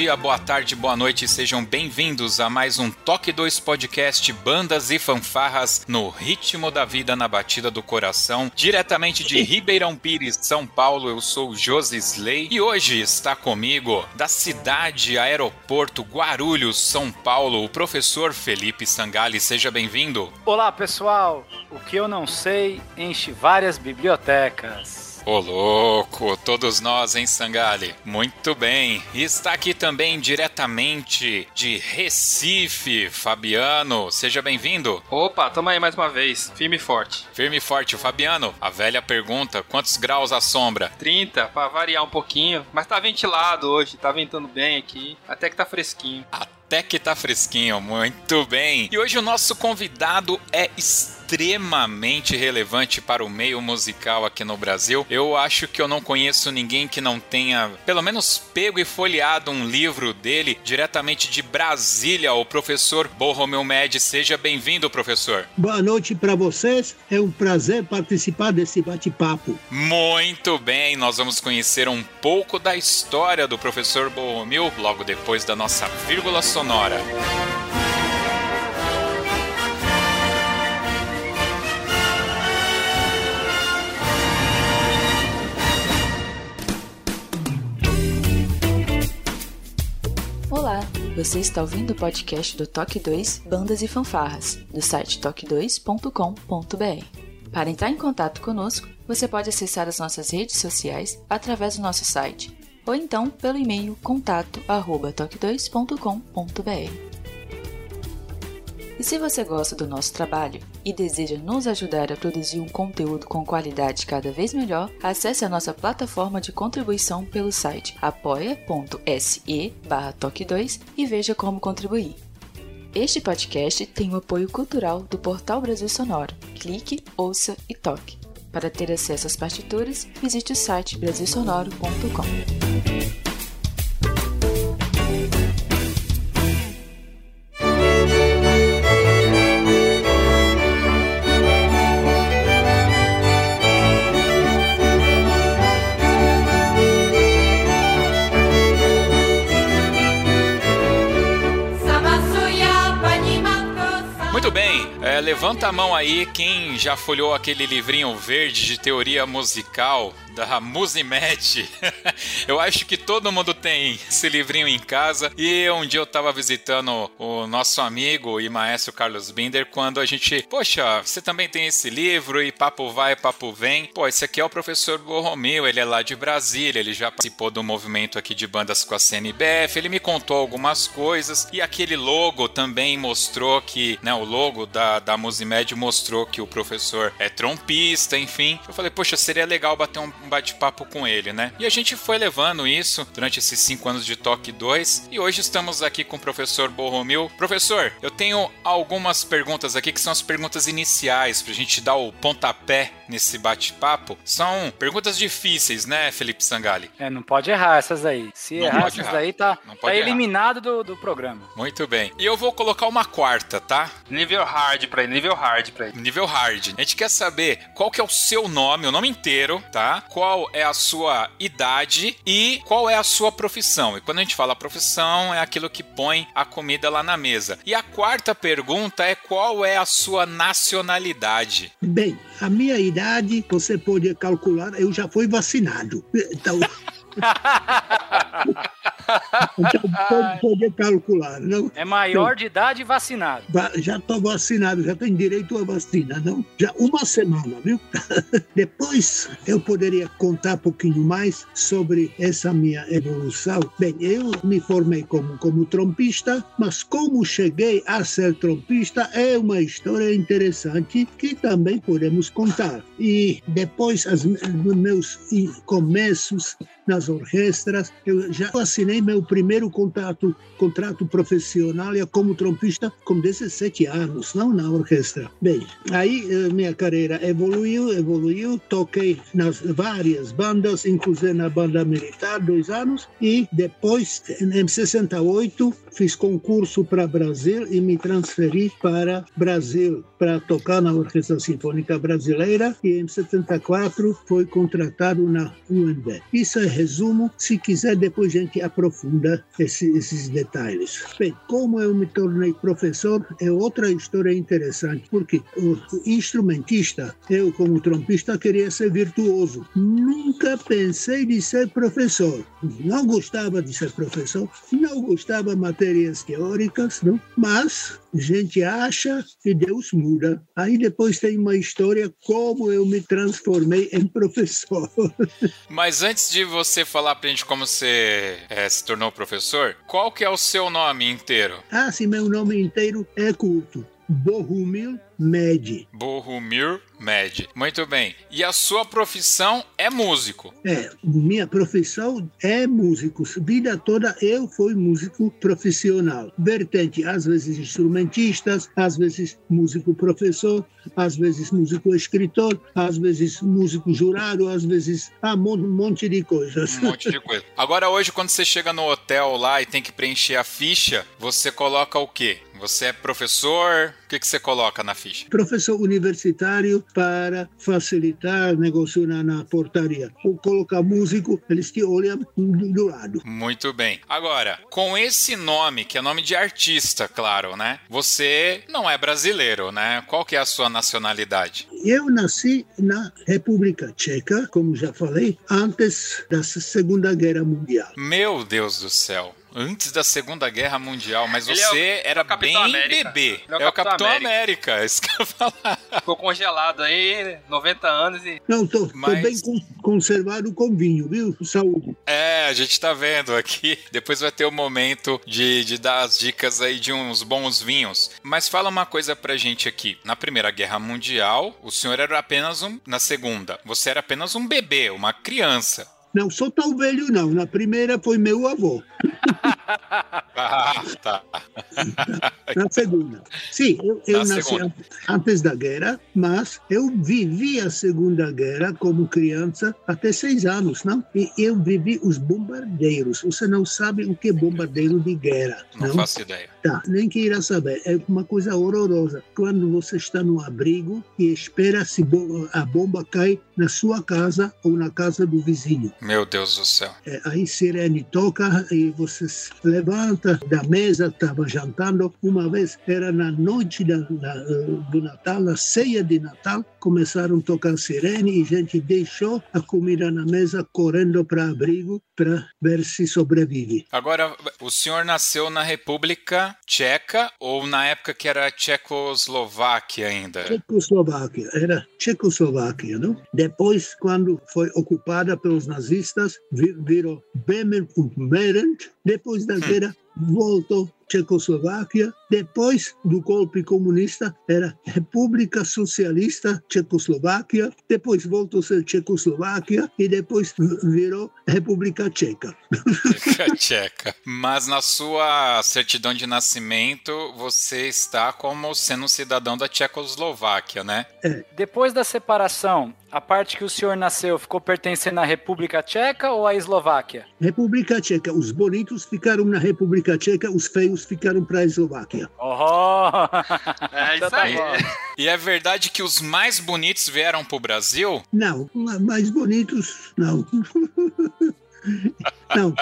Dia, boa tarde, boa noite, sejam bem-vindos a mais um Toque 2 Podcast Bandas e Fanfarras no ritmo da vida na batida do coração, diretamente de Ribeirão Pires, São Paulo. Eu sou Josi Slay e hoje está comigo da cidade aeroporto Guarulhos, São Paulo, o professor Felipe Sangali. Seja bem-vindo. Olá, pessoal. O que eu não sei enche várias bibliotecas. Ô louco, todos nós, hein, Sangali? Muito bem. E está aqui também diretamente de Recife, Fabiano. Seja bem-vindo. Opa, tamo aí mais uma vez. Firme e forte. Firme e forte, Fabiano. A velha pergunta: quantos graus a sombra? 30, pra variar um pouquinho. Mas tá ventilado hoje, tá ventando bem aqui. Até que tá fresquinho. Até que tá fresquinho, muito bem. E hoje o nosso convidado é extremamente relevante para o meio musical aqui no Brasil. Eu acho que eu não conheço ninguém que não tenha, pelo menos, pego e folheado um livro dele diretamente de Brasília, o professor Borromeu Med. Seja bem-vindo, professor. Boa noite para vocês. É um prazer participar desse bate-papo. Muito bem, nós vamos conhecer um pouco da história do professor Borromeu logo depois da nossa vírgula sonora. Olá, você está ouvindo o podcast do Toque 2 Bandas e Fanfarras, do site toque2.com.br. Para entrar em contato conosco, você pode acessar as nossas redes sociais através do nosso site ou então pelo e-mail contato@toque2.com.br. E se você gosta do nosso trabalho e deseja nos ajudar a produzir um conteúdo com qualidade cada vez melhor, acesse a nossa plataforma de contribuição pelo site apoia.se toque2 e veja como contribuir. Este podcast tem o apoio cultural do Portal Brasil Sonoro. Clique, ouça e toque. Para ter acesso às partituras, visite o site brasilsonoro.com. levanta a mão aí quem já folhou aquele livrinho verde de teoria musical da Musimed. eu acho que todo mundo tem esse livrinho em casa. E um dia eu tava visitando o nosso amigo e maestro Carlos Binder quando a gente, poxa, você também tem esse livro e papo vai, papo vem. Pô, esse aqui é o professor Borromeu, ele é lá de Brasília, ele já participou do movimento aqui de bandas com a CNBF, ele me contou algumas coisas e aquele logo também mostrou que, né, o logo da, da Musimed mostrou que o professor é trompista, enfim. Eu falei, poxa, seria legal bater um bate-papo com ele, né? E a gente foi levando isso durante esses cinco anos de Toque 2 e hoje estamos aqui com o professor Borromil. Professor, eu tenho algumas perguntas aqui que são as perguntas iniciais pra gente dar o pontapé nesse bate-papo. São perguntas difíceis, né, Felipe Sangali? É, não pode errar essas aí. Se Não errar essas errar. aí, tá, Não tá pode errar. eliminado do, do programa. Muito bem. E eu vou colocar uma quarta, tá? Nível hard pra ele, nível hard pra ele. Nível hard. A gente quer saber qual que é o seu nome, o nome inteiro, tá? Qual é a sua idade e qual é a sua profissão. E quando a gente fala profissão, é aquilo que põe a comida lá na mesa. E a quarta pergunta é qual é a sua nacionalidade. Bem, a minha idade, você pode calcular, eu já fui vacinado. Então, então pode, calcular, não? É maior de idade e vacinado. Va- Já estou vacinado, já tenho direito à vacina, não? Já uma semana, viu? Depois eu poderia contar um pouquinho mais sobre essa minha evolução. Bem, eu me formei como, como trompista, mas como cheguei a ser trompista é uma história interessante que também podemos contar. E depois, as, nos meus começos nas orquestras. Eu já assinei meu primeiro contrato, contrato profissional como trompista com 17 anos, não na orquestra. Bem, aí eh, minha carreira evoluiu, evoluiu, toquei nas várias bandas, inclusive na banda militar, dois anos, e depois, em 68, fiz concurso para Brasil e me transferi para Brasil para tocar na Orquestra Sinfônica Brasileira e em 74 foi contratado na UNB. Isso é resumo, se quiser depois a gente aprofunda esse, esses detalhes. Bem, como eu me tornei professor é outra história interessante, porque o instrumentista, eu como trompista queria ser virtuoso. Nunca pensei de ser professor. Não gostava de ser professor, não gostava de matérias teóricas, não? mas a gente acha e Deus muda. Aí depois tem uma história como eu me transformei em professor. Mas antes de você falar pra gente como você é, se tornou professor, qual que é o seu nome inteiro? Ah, sim, meu nome inteiro é culto. Bohumil Med. Bohumir Med. Muito bem. E a sua profissão é músico? É, minha profissão é músico. Vida toda eu fui músico profissional. Vertente, às vezes instrumentistas, às vezes músico professor, às vezes músico escritor, às vezes músico jurado, às vezes ah, um monte de coisas. Um monte de coisa. Agora hoje quando você chega no hotel lá e tem que preencher a ficha, você coloca o quê? Você é professor? O que, que você coloca na ficha? Professor universitário para facilitar negócio na, na portaria. Ou colocar músico, eles te olham do lado. Muito bem. Agora, com esse nome, que é nome de artista, claro, né? Você não é brasileiro, né? Qual que é a sua nacionalidade? Eu nasci na República Tcheca, como já falei, antes da Segunda Guerra Mundial. Meu Deus do céu antes da Segunda Guerra Mundial, mas Ele você é o, era é bem América. bebê. é, é o Capitão América. América, é isso que eu falar. Ficou congelado aí, 90 anos e. Não, tô, mas... tô bem conservado com vinho, viu? Saúde. É, a gente tá vendo aqui. Depois vai ter o momento de, de dar as dicas aí de uns bons vinhos. Mas fala uma coisa pra gente aqui. Na Primeira Guerra Mundial, o senhor era apenas um. Na Segunda, você era apenas um bebê, uma criança. Não sou tão velho, não. Na primeira foi meu avô. ah, tá. Na segunda. Sim, eu, eu nasci segunda. antes da guerra, mas eu vivi a Segunda Guerra como criança até seis anos, não? E eu vivi os bombardeiros. Você não sabe o que é bombardeiro de guerra. Não, não faço ideia. Tá, nem queira saber. É uma coisa horrorosa. Quando você está no abrigo e espera se a bomba cai na sua casa ou na casa do vizinho. Meu Deus do céu. É, aí sirene toca e você levanta da mesa, estava jantando. Uma vez, era na noite da, da, do Natal, na ceia de Natal, começaram a tocar sirene e a gente deixou a comida na mesa correndo para abrigo para ver se sobrevive. Agora, o senhor nasceu na República Tcheca ou na época que era Tchecoslováquia ainda? Tchecoslováquia, era Tchecoslováquia, não? Depois, quando foi ocupada pelos nazistas, virou Bemen und Berend. Depois da hum. voltou Tchecoslováquia. Depois do golpe comunista, era República Socialista Tchecoslováquia. Depois voltou a ser Tchecoslováquia e depois virou República Tcheca. República Tcheca. Mas na sua certidão de nascimento, você está como sendo cidadão da Tchecoslováquia, né? É. Depois da separação, a parte que o senhor nasceu ficou pertencendo à República Tcheca ou à Eslováquia? República Tcheca. Os bonitos ficaram na República Tcheca, os feios ficaram para a Eslováquia. Oh! É isso aí. E é verdade que os mais bonitos vieram para o Brasil? Não, mais bonitos não. Não,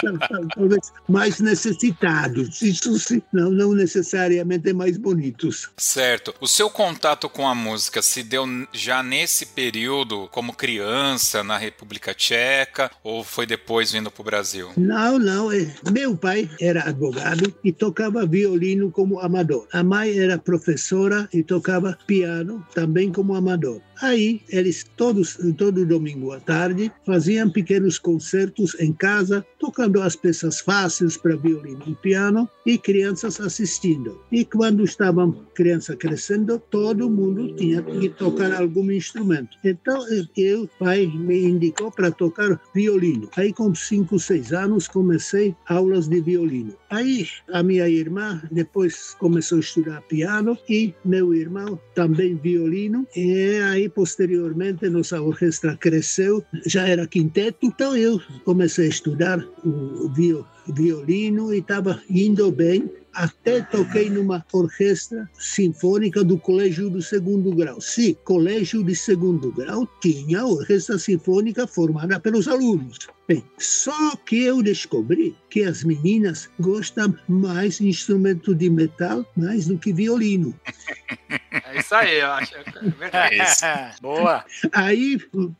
talvez mais necessitados. Isso sim, não, não necessariamente mais bonitos. Certo. O seu contato com a música se deu já nesse período, como criança, na República Tcheca, ou foi depois vindo para o Brasil? Não, não. É, meu pai era advogado e tocava violino como amador. A mãe era professora e tocava piano também como amador. Aí eles todos todo domingo à tarde faziam pequenos concertos em casa tocando as peças fáceis para violino e piano e crianças assistindo. E quando estavam criança crescendo, todo mundo tinha que tocar algum instrumento. Então, eu, pai, me indicou para tocar violino. Aí, com 5, 6 anos, comecei aulas de violino. Aí, a minha irmã depois começou a estudar piano e meu irmão também violino. E aí, posteriormente, nossa orquestra cresceu, já era quinteto. Então, eu comecei a estudar o violino e estava indo bem até toquei numa orquestra sinfônica do Colégio do Segundo Grau. Sim, Colégio de Segundo Grau tinha orquestra sinfônica formada pelos alunos. Bem, só que eu descobri que as meninas gostam mais de instrumento de metal mais do que violino. É isso aí, eu acho. É verdade. É Boa. Aí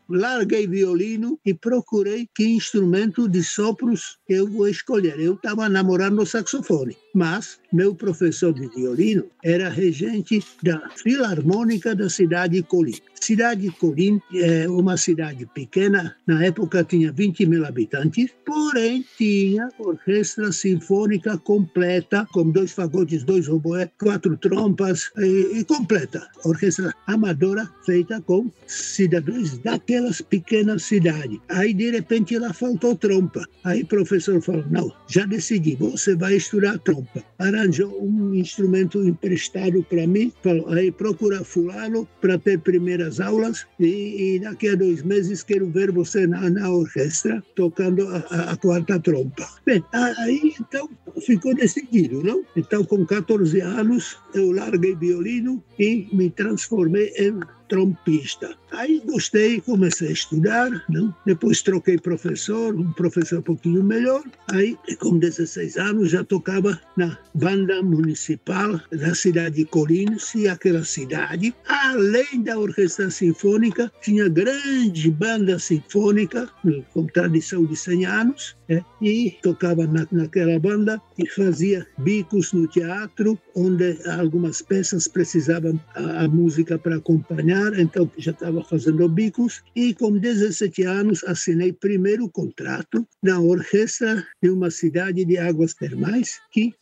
larguei violino e procurei que instrumento de sopros eu vou escolher. Eu estava namorando saxofone, mas meu professor de violino era regente da Filarmônica da cidade de Colim. Cidade de Colim é uma cidade pequena, na época tinha 20 mil habitantes, porém tinha orquestra sinfônica completa, com dois fagotes, dois oboés, quatro trompas, e, e completa. Orquestra amadora feita com cidadãos daquelas pequenas cidades. Aí, de repente, ela faltou trompa. Aí o professor falou, não, já decidi, você vai estudar trompa. Arranjou um instrumento emprestado para mim, falou, aí procura fulano para ter primeiras aulas e, e, daqui a dois meses quero ver você na, na orquestra tocando a, a, a quarta trompa. Bem, aí então ficou decidido, não? Então, com 14 anos, eu larguei violino e me transformei em trompista. Aí gostei, comecei a estudar, não? depois troquei professor, um professor um pouquinho melhor. Aí, com 16 anos, já tocava na banda municipal da cidade de Colinas, e aquela cidade, além da orquestra sinfônica, tinha grande banda sinfônica, com tradição de 100 anos, é, e tocava na, naquela banda e fazia bicos no teatro, onde algumas peças precisavam a, a música para acompanhar, então já estava fazendo bicos. E com 17 anos assinei primeiro contrato na orquestra de uma cidade de águas termais que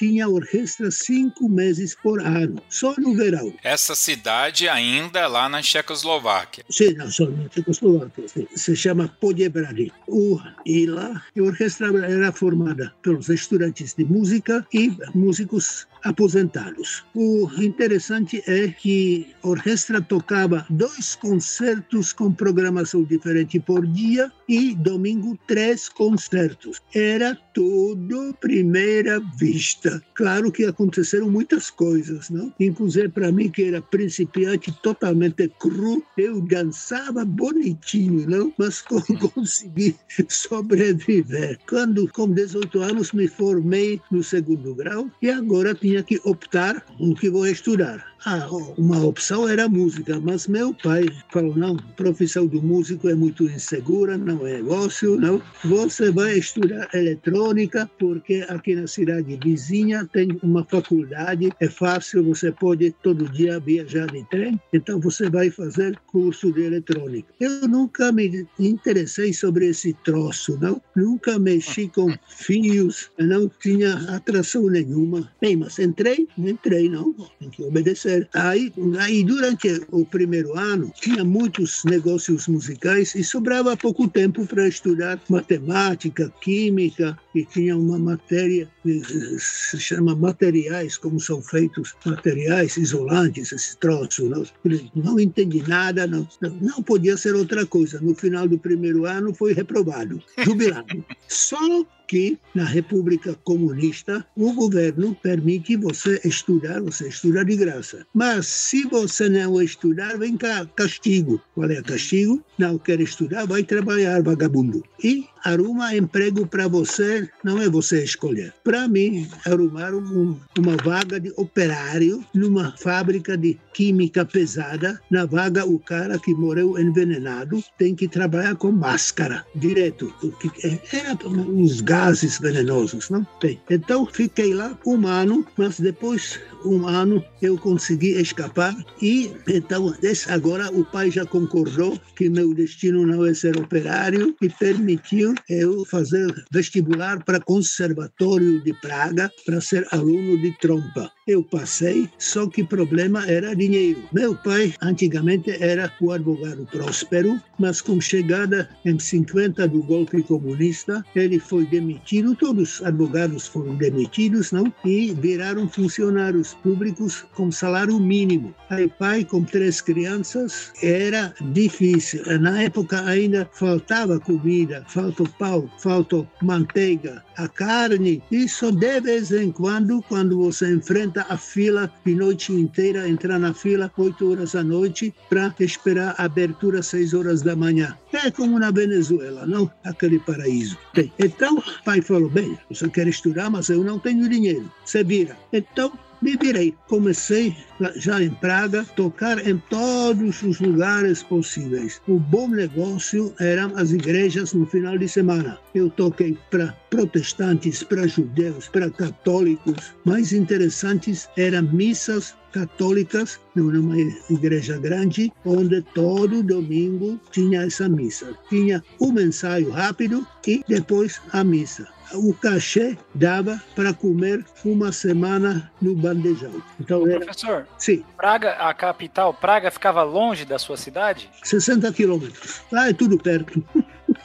tinha orquestra cinco meses por ano, só no verão. Essa cidade ainda lá na Tchecoslováquia. Sim, não, só na Tchecoslováquia. Sim. Se chama Podjebrady. O, e lá a orquestra era formada pelos estudantes de música e músicos aposentados. O interessante é que a orquestra tocava dois concertos com programação diferente por dia e domingo três concertos. Era tudo primeira vista. Claro que aconteceram muitas coisas, não? Inclusive para mim que era principiante totalmente cru, eu dançava bonitinho, não? Mas consegui sobreviver. Quando com 18 anos me formei no segundo grau e agora tinha tinha que optar o que vou estudar. Ah, uma opção era música, mas meu pai falou: não, a profissão do músico é muito insegura, não é negócio, não. Você vai estudar eletrônica, porque aqui na cidade vizinha tem uma faculdade, é fácil, você pode todo dia viajar de trem, então você vai fazer curso de eletrônica. Eu nunca me interessei sobre esse troço, não. Nunca mexi com fios, não tinha atração nenhuma. Bem, mas entrei, entrei, não, tem que obedecer Aí, aí, durante o primeiro ano, tinha muitos negócios musicais e sobrava pouco tempo para estudar matemática, química, e tinha uma matéria que se chama materiais, como são feitos materiais isolantes, esse troço. Não, não entendi nada, não, não podia ser outra coisa. No final do primeiro ano, foi reprovado, jubilado. Só que na República Comunista o governo permite você estudar, você estuda de graça. Mas se você não estudar, vem cá, castigo. Qual é o castigo? Não quer estudar, vai trabalhar, vagabundo. E arruma emprego para você, não é você escolher. Para mim, arrumar um, uma vaga de operário numa fábrica de química pesada. Na vaga, o cara que morreu envenenado tem que trabalhar com máscara, direto. Era uns gases venenosos, não? Bem, então fiquei lá um ano, mas depois um ano eu consegui escapar e então agora o pai já concordou que meu destino não é ser operário e permitiu eu fazer vestibular para conservatório de Praga para ser aluno de trompa. Eu passei, só que problema era dinheiro. Meu pai antigamente era o advogado próspero, mas com chegada em 50 do golpe comunista, ele foi demitido, todos os advogados foram demitidos, não? E viraram funcionários públicos com salário mínimo. Aí pai com três crianças era difícil. Na época ainda faltava comida, faltou pau, faltou manteiga, a carne. Isso de vez em quando, quando você enfrenta a fila de noite inteira, entrar na fila 8 horas da noite para esperar a abertura 6 horas da manhã. É como na Venezuela, não? Aquele paraíso. Então, pai falou: bem, você quer estudar, mas eu não tenho dinheiro. Você vira. Então, me virei. Comecei já em Praga tocar em todos os lugares possíveis. O bom negócio eram as igrejas no final de semana. Eu toquei para protestantes, para judeus, para católicos. Mais interessantes eram missas católicas numa igreja grande, onde todo domingo tinha essa missa. Tinha um ensaio rápido e depois a missa o cachê dava para comer uma semana no bandejão. Então era... Professor, Sim. Praga, a capital, Praga ficava longe da sua cidade? 60 quilômetros. Lá é tudo perto.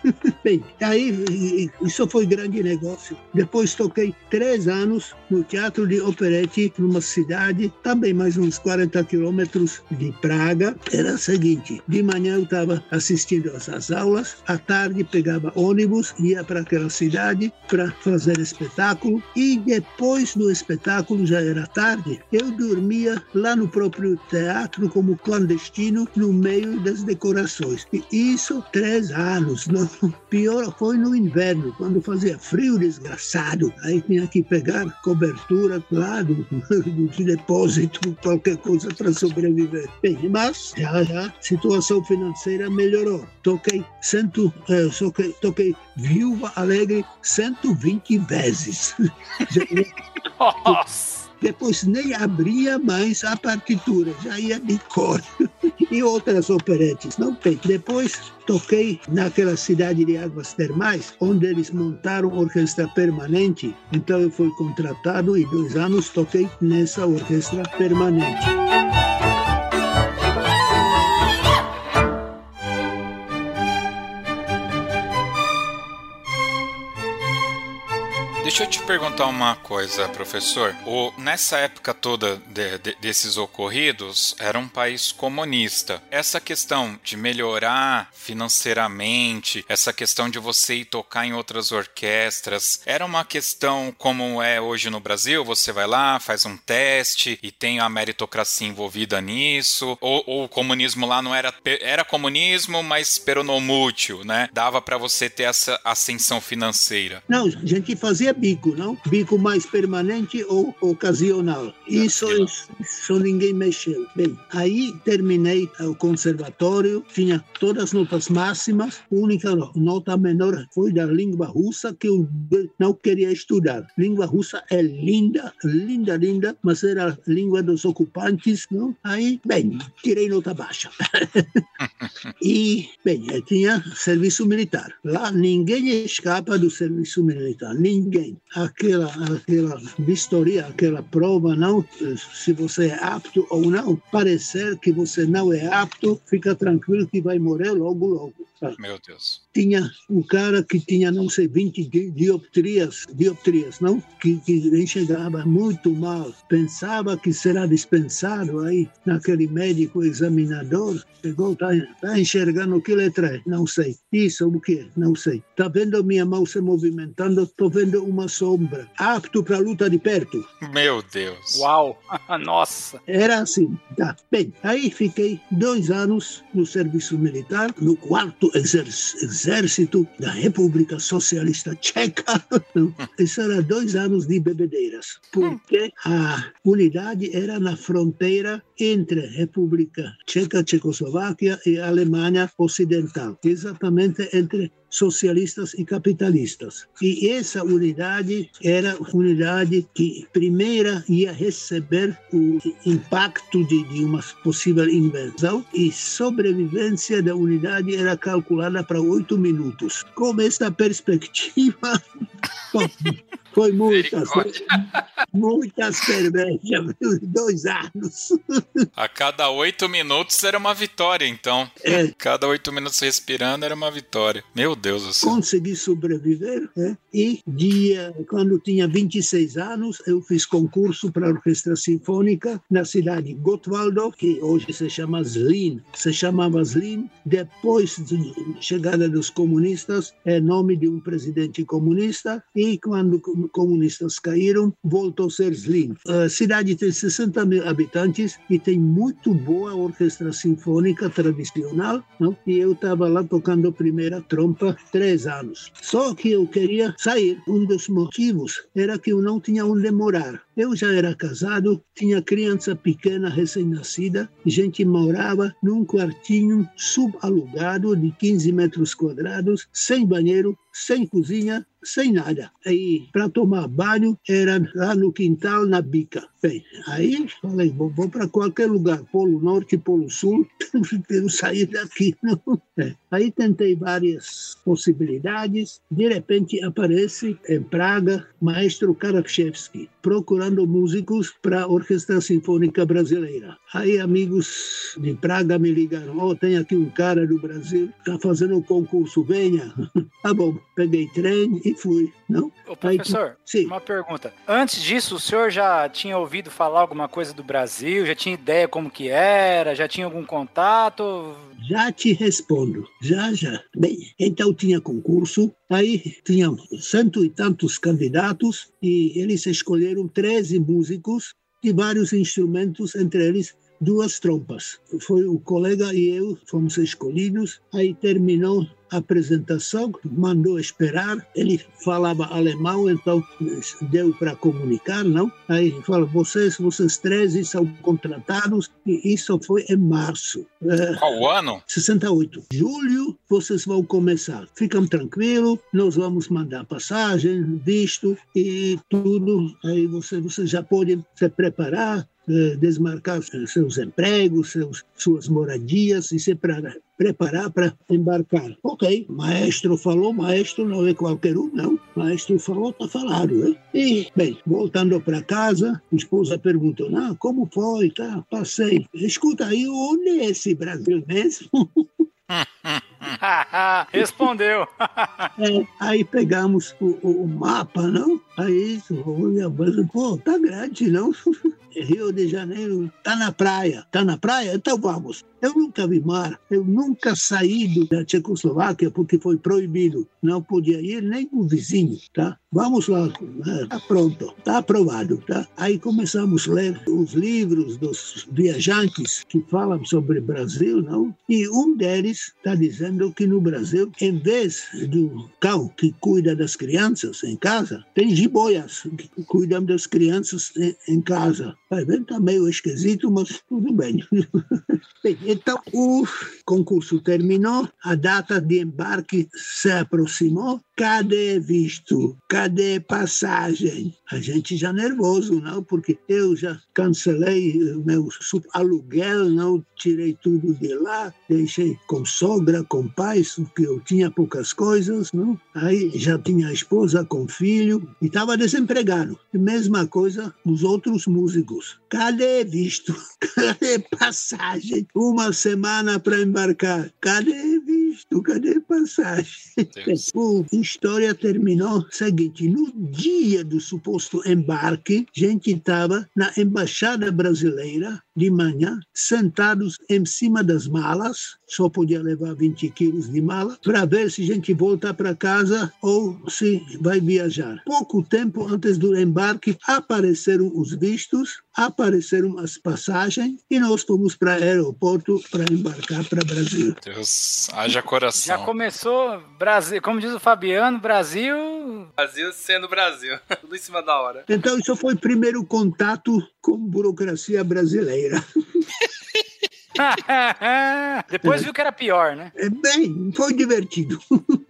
Bem, aí isso foi grande negócio. Depois toquei três anos no Teatro de Operete, numa cidade, também mais uns 40 quilômetros de Praga. Era o seguinte: de manhã eu estava assistindo às aulas, à tarde pegava ônibus, ia para aquela cidade para fazer espetáculo, e depois do espetáculo, já era tarde, eu dormia lá no próprio teatro como clandestino, no meio das decorações. E isso três anos. Não? Pior foi no inverno, quando fazia frio desgraçado. Aí tinha que pegar cobertura lá do, do depósito, qualquer coisa para sobreviver. Bem, mas já, já a situação financeira melhorou. Toquei, cento, eh, toquei, toquei Viúva Alegre 120 vezes. Nossa! Depois nem abria mais a partitura, já ia de cor. e outras operetes, não tem. Depois toquei naquela cidade de Águas Termais, onde eles montaram orquestra permanente. Então eu fui contratado e dois anos toquei nessa orquestra permanente. Deixa eu te perguntar uma coisa, professor. O, nessa época toda de, de, desses ocorridos, era um país comunista. Essa questão de melhorar financeiramente, essa questão de você ir tocar em outras orquestras, era uma questão como é hoje no Brasil? Você vai lá, faz um teste e tem a meritocracia envolvida nisso? Ou, ou o comunismo lá não era era comunismo, mas peronomútil, né? Dava para você ter essa ascensão financeira? Não, a gente fazia bico, não? Bico mais permanente ou ocasional. Isso, isso, ninguém mexeu. Bem, aí terminei o conservatório, tinha todas as notas máximas, a única nota menor foi da língua russa que eu não queria estudar. Língua russa é linda, linda, linda, mas era a língua dos ocupantes, não? Aí, bem, tirei nota baixa. e, bem, tinha serviço militar. Lá ninguém escapa do serviço militar, ninguém aquela, aquela vistoria, aquela prova, não, se você é apto ou não, parecer que você não é apto, fica tranquilo que vai morrer logo, logo. Meu Deus. Tinha um cara que tinha, não sei, 20 dioptrias, dioptrias não? Que, que enxergava muito mal. Pensava que será dispensado aí naquele médico examinador. Chegou, está tá enxergando que letra é? Não sei. Isso, o que? Não sei. Está vendo minha mão se movimentando? Estou vendo uma sombra. Apto para luta de perto. Meu Deus. Uau! Nossa! Era assim. Tá. Bem, aí fiquei dois anos no serviço militar, no quarto exército da República Socialista Tcheca. Isso era dois anos de bebedeiras, porque a unidade era na fronteira entre República Tcheca, Tchecoslováquia e Alemanha Ocidental, exatamente entre socialistas e capitalistas. E essa unidade era a unidade que primeira ia receber o impacto de, de uma possível invenção e sobrevivência da unidade era calculada para oito minutos. Com esta perspectiva, foi muitas, muitas cervejas, dois anos. A cada oito minutos era uma vitória, então. É. Cada oito minutos respirando era uma vitória. Meu Deus do céu. Consegui sobreviver. É? E dia, quando tinha 26 anos, eu fiz concurso para a Orquestra Sinfônica na cidade de Gottwaldau, que hoje se chama Zlin. Se chamava Zlin depois da chegada dos comunistas, é nome de um presidente comunista. E quando comunistas caíram, voltou a ser Zlin. A cidade tem 60 mil habitantes e tem muito boa orquestra sinfônica tradicional, não? e eu estava lá tocando a primeira trompa três anos. Só que eu queria sair. Um dos motivos era que eu não tinha onde morar. Eu já era casado, tinha criança pequena recém-nascida, gente morava num quartinho subalugado de 15 metros quadrados, sem banheiro, sem cozinha, sem nada. Aí, para tomar banho, era lá no quintal, na bica. Bem, aí falei, vou, vou para qualquer lugar, Polo Norte, Polo Sul, quero sair daqui. Não. É. Aí tentei várias possibilidades. De repente aparece em Praga maestro Karakshevsky, procurando músicos para a Orquestra Sinfônica Brasileira. Aí amigos de Praga me ligaram, oh, tem aqui um cara do Brasil, está fazendo um concurso, venha. tá bom, peguei trem e fui. Não? Ô, professor, Aí, uma pergunta. Antes disso, o senhor já tinha ouvido falar alguma coisa do Brasil? Já tinha ideia como que era? Já tinha algum contato? Já te respondo, já, já. Bem, então tinha concurso, aí tinham cento e tantos candidatos e eles escolheram 13 músicos de vários instrumentos, entre eles duas trompas. Foi o colega e eu fomos escolhidos, aí terminou apresentação, mandou esperar. Ele falava alemão, então deu para comunicar, não? Aí fala: vocês, vocês três são contratados, e isso foi em março. É, Qual ano? 68. Julho, vocês vão começar. Ficam tranquilos, nós vamos mandar passagem, visto e tudo. Aí vocês, vocês já podem se preparar, eh, desmarcar seus empregos, seus, suas moradias e se preparar para embarcar. Ok, maestro falou, maestro não é qualquer um, não. Maestro falou, está falado. Né? E, bem, voltando para casa, a esposa perguntou, não, como foi? Tá, passei. Escuta aí, onde é esse Brasil mesmo? Respondeu. é, aí pegamos o, o, mapa, não? Aí, olha, pô, tá grande, não? Rio de Janeiro, tá na praia. Tá na praia? Então vamos. Eu nunca vi mar, eu nunca saí da Tchecoslováquia porque foi proibido. Não podia ir nem o vizinho, tá? Vamos lá, né? tá pronto, tá aprovado, tá? Aí começamos a ler os livros dos viajantes que falam sobre Brasil, não? E um deles está dizendo que no Brasil, em vez do cão que cuida das crianças em casa, tem jiboias que cuidam das crianças em, casa. Vai ver, tá meio esquisito, mas tudo bem. bem então, o concurso terminou, a data de embarque se aproximou. Cadê visto? Cadê passagem? A gente já nervoso, não? Porque eu já cancelei meu aluguel, não tirei tudo de lá, deixei com sogra, com pais, porque eu tinha poucas coisas, não? Aí já tinha a esposa com filho e estava desempregado. Mesma coisa os outros músicos. Cadê visto? Cadê passagem? Uma semana para embarcar. Cadê visto? Cadê passagem? A história terminou seguinte: no dia do suposto embarque, a gente estava na embaixada brasileira de manhã, sentados em cima das malas, só podia levar 20 quilos de mala, para ver se a gente volta para casa ou se vai viajar. Pouco tempo antes do embarque, apareceram os vistos, apareceram as passagens e nós fomos para o aeroporto para embarcar para Brasil. Deus, haja coração. Já começou Brasil, como diz o Fabiano, Brasil. Brasil sendo Brasil, tudo em cima da hora. Então, isso foi o primeiro contato com burocracia brasileira. Depois viu que era pior, né? É bem, foi divertido.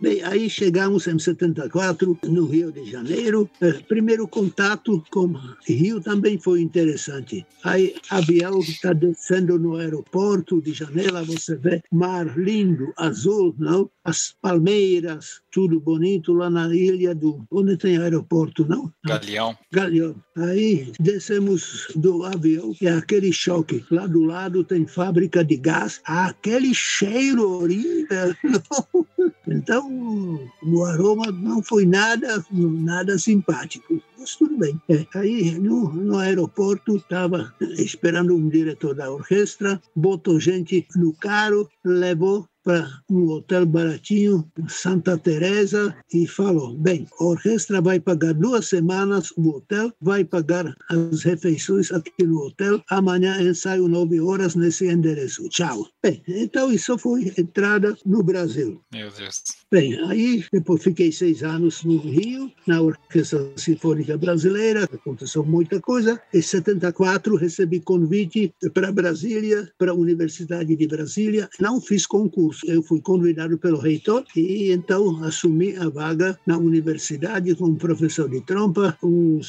Bem, aí chegamos em 74 no Rio de Janeiro. É, primeiro contato com Rio também foi interessante. Aí avião está descendo no aeroporto de janela, você vê mar lindo, azul, não? As palmeiras, tudo bonito lá na ilha do onde tem aeroporto, não? Galeão. Galeão. Aí descemos do avião e aquele choque. Lá do lado tem fábrica de gás, aquele cheiro horrível. Então, o aroma não foi nada, nada simpático. Mas tudo bem. É, aí, no, no aeroporto, estava esperando um diretor da orquestra, botou gente no carro, levou para um hotel baratinho, Santa Teresa, e falou: bem, a orquestra vai pagar duas semanas o hotel, vai pagar as refeições aqui no hotel, amanhã ensaio nove horas nesse endereço. Tchau. Bem, então isso foi entrada no Brasil. Meu Deus. Bem, aí depois fiquei seis anos no Rio, na Orquestra Sinfônica Brasileira, aconteceu muita coisa. Em 74 recebi convite para Brasília, para a Universidade de Brasília. Não fiz concurso, eu fui convidado pelo reitor e então assumi a vaga na universidade como professor de trompa, com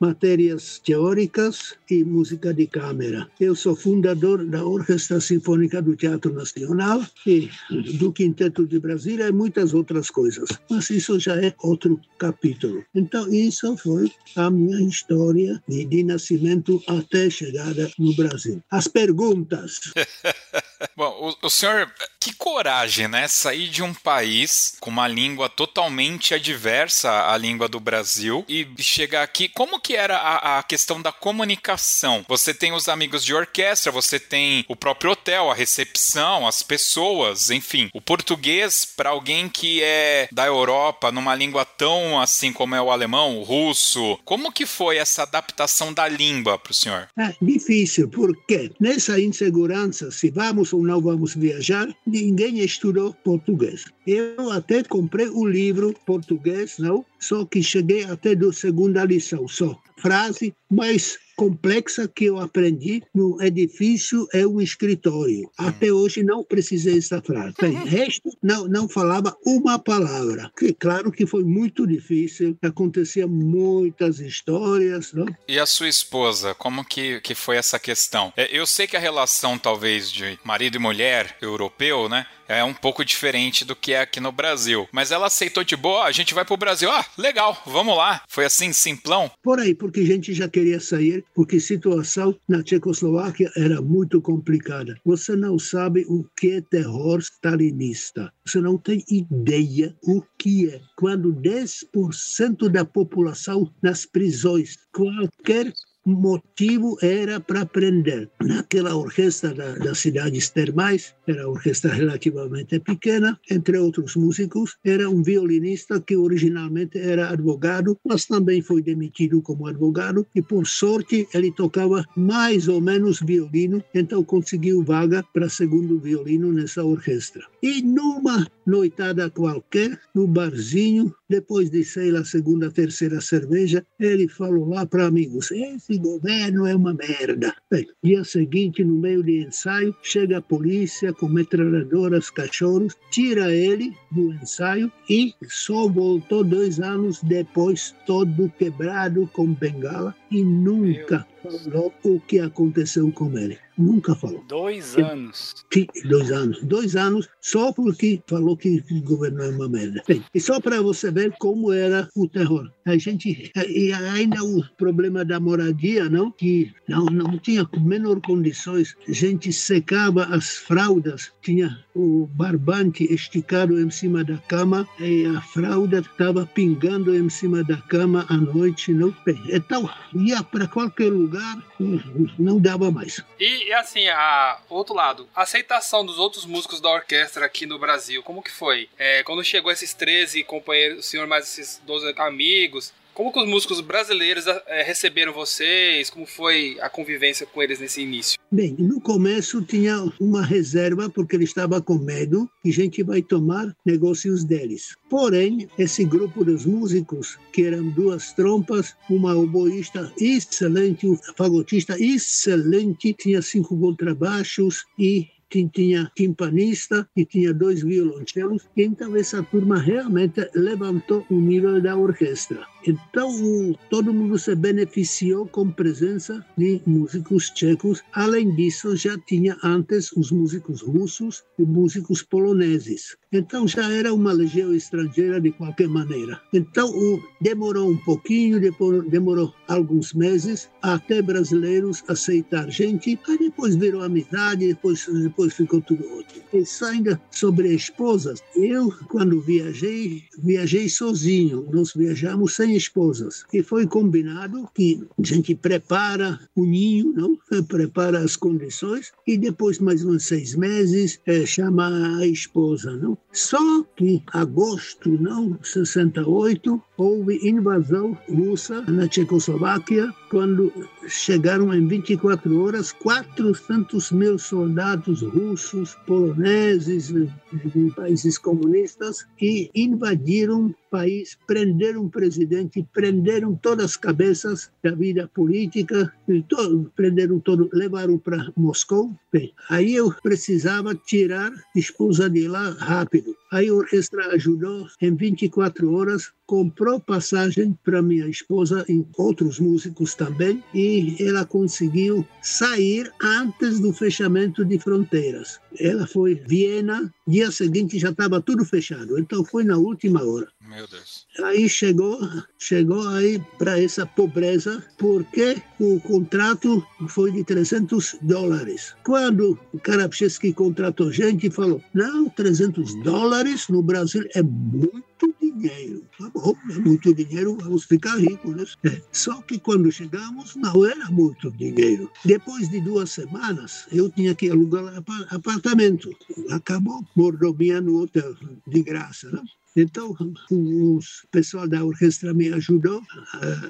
matérias teóricas e música de câmara. Eu sou fundador da Orquestra Sinfônica do Teatro Nacional e do Quinteto de Brasília e muitas outras coisas, mas isso já é outro capítulo. Então, isso foi a minha história de, de nascimento até chegada no Brasil. As perguntas. Bom, o, o, senhor, que coragem, né? Sair de um país com uma língua totalmente adversa à língua do Brasil e chegar aqui. Como que era a, a questão da comunicação? Você tem os amigos de orquestra, você tem o próprio hotel, a recepção, as pessoas, enfim. O português, para alguém que é da Europa, numa língua tão assim como é o alemão, o russo, como que foi essa adaptação da língua para o senhor? É difícil, porque nessa insegurança, se vamos ou não vamos viajar, ninguém estudou português. Eu até comprei o livro português, não? Só que cheguei até a segunda lição, só. Frase, mas complexa que eu aprendi no edifício é um escritório. Até hoje não precisei dessa frase. O resto, não, não falava uma palavra. Que, claro que foi muito difícil, acontecia muitas histórias. Não? E a sua esposa, como que, que foi essa questão? É, eu sei que a relação, talvez, de marido e mulher europeu, né? é um pouco diferente do que é aqui no Brasil. Mas ela aceitou de boa, a gente vai pro Brasil. Ah, legal, vamos lá. Foi assim, simplão? Por aí, porque a gente já queria sair, porque a situação na Tchecoslováquia era muito complicada. Você não sabe o que é terror stalinista. Você não tem ideia o que é. Quando 10% da população nas prisões, qualquer motivo era para aprender. Naquela orquestra da, das cidades termais, era uma orquestra relativamente pequena, entre outros músicos, era um violinista que originalmente era advogado, mas também foi demitido como advogado e, por sorte, ele tocava mais ou menos violino, então conseguiu vaga para segundo violino nessa orquestra. E numa noitada qualquer, no barzinho, depois de, sei lá, segunda, terceira cerveja, ele falou lá para amigos: esse governo é uma merda. Bem, dia seguinte, no meio de ensaio, chega a polícia com metralhadoras, cachorros, tira ele do ensaio e só voltou dois anos depois, todo quebrado com bengala e nunca falou o que aconteceu com ele. Nunca falou. Dois anos. Sim, dois anos. Dois anos só porque falou que o governo é uma merda. Bem, e só para você ver como era o terror. A gente. E ainda o problema da moradia, não? Que não, não tinha menor condições. A gente secava as fraldas, tinha o barbante esticado em cima da cama e a fralda estava pingando em cima da cama à noite, não? Bem, então ia para qualquer lugar, não dava mais. E assim, a outro lado, a aceitação dos outros músicos da orquestra aqui no Brasil, como que foi? É, quando chegou esses 13 companheiros, o senhor mais esses 12 amigos, como que os músicos brasileiros é, receberam vocês? Como foi a convivência com eles nesse início? Bem, no começo tinha uma reserva porque ele estava com medo que a gente vai tomar negócios deles. Porém, esse grupo dos músicos, que eram duas trompas, uma oboísta excelente, um fagotista excelente, tinha cinco contrabaixos e tinha timpanista e tinha dois violoncelos. Então essa turma realmente levantou o nível da orquestra. Então todo mundo se beneficiou com presença de músicos tchecos. Além disso, já tinha antes os músicos russos e músicos poloneses. Então já era uma legião estrangeira de qualquer maneira. Então demorou um pouquinho, demorou alguns meses até brasileiros aceitar gente. Aí depois virou amizade, depois depois ficou tudo ótimo. E ainda sobre esposas, eu quando viajei viajei sozinho. Nós viajamos sem esposas e foi combinado que a gente prepara o ninho, não? Prepara as condições e depois mais uns seis meses é, chama a esposa, não? Só que agosto, não, 68, houve invasão russa na Tchecoslováquia, quando chegaram em 24 horas 400 mil soldados russos, poloneses, de países comunistas, que invadiram o país, prenderam o presidente, prenderam todas as cabeças da vida política, prenderam todo, levaram para Moscou. Bem, aí eu precisava tirar esposa de lá rápido. Aí a orquestra ajudou, em 24 horas, comprou passagem para minha esposa e outros músicos também, e ela conseguiu sair antes do fechamento de fronteiras. Ela foi Viena, dia seguinte já estava tudo fechado, então foi na última hora. Meu Deus. Aí chegou, chegou aí para essa pobreza, porque o contrato foi de 300 dólares. Quando o Karapchevsky contratou gente, falou: não, 300 dólares no Brasil é muito dinheiro. Tá bom, é muito dinheiro, vamos ficar ricos. Né? É. Só que quando chegamos, não era muito dinheiro. Depois de duas semanas, eu tinha que alugar apartamento. Acabou mordomia no hotel, de graça. Né? Então, o pessoal da orquestra me ajudou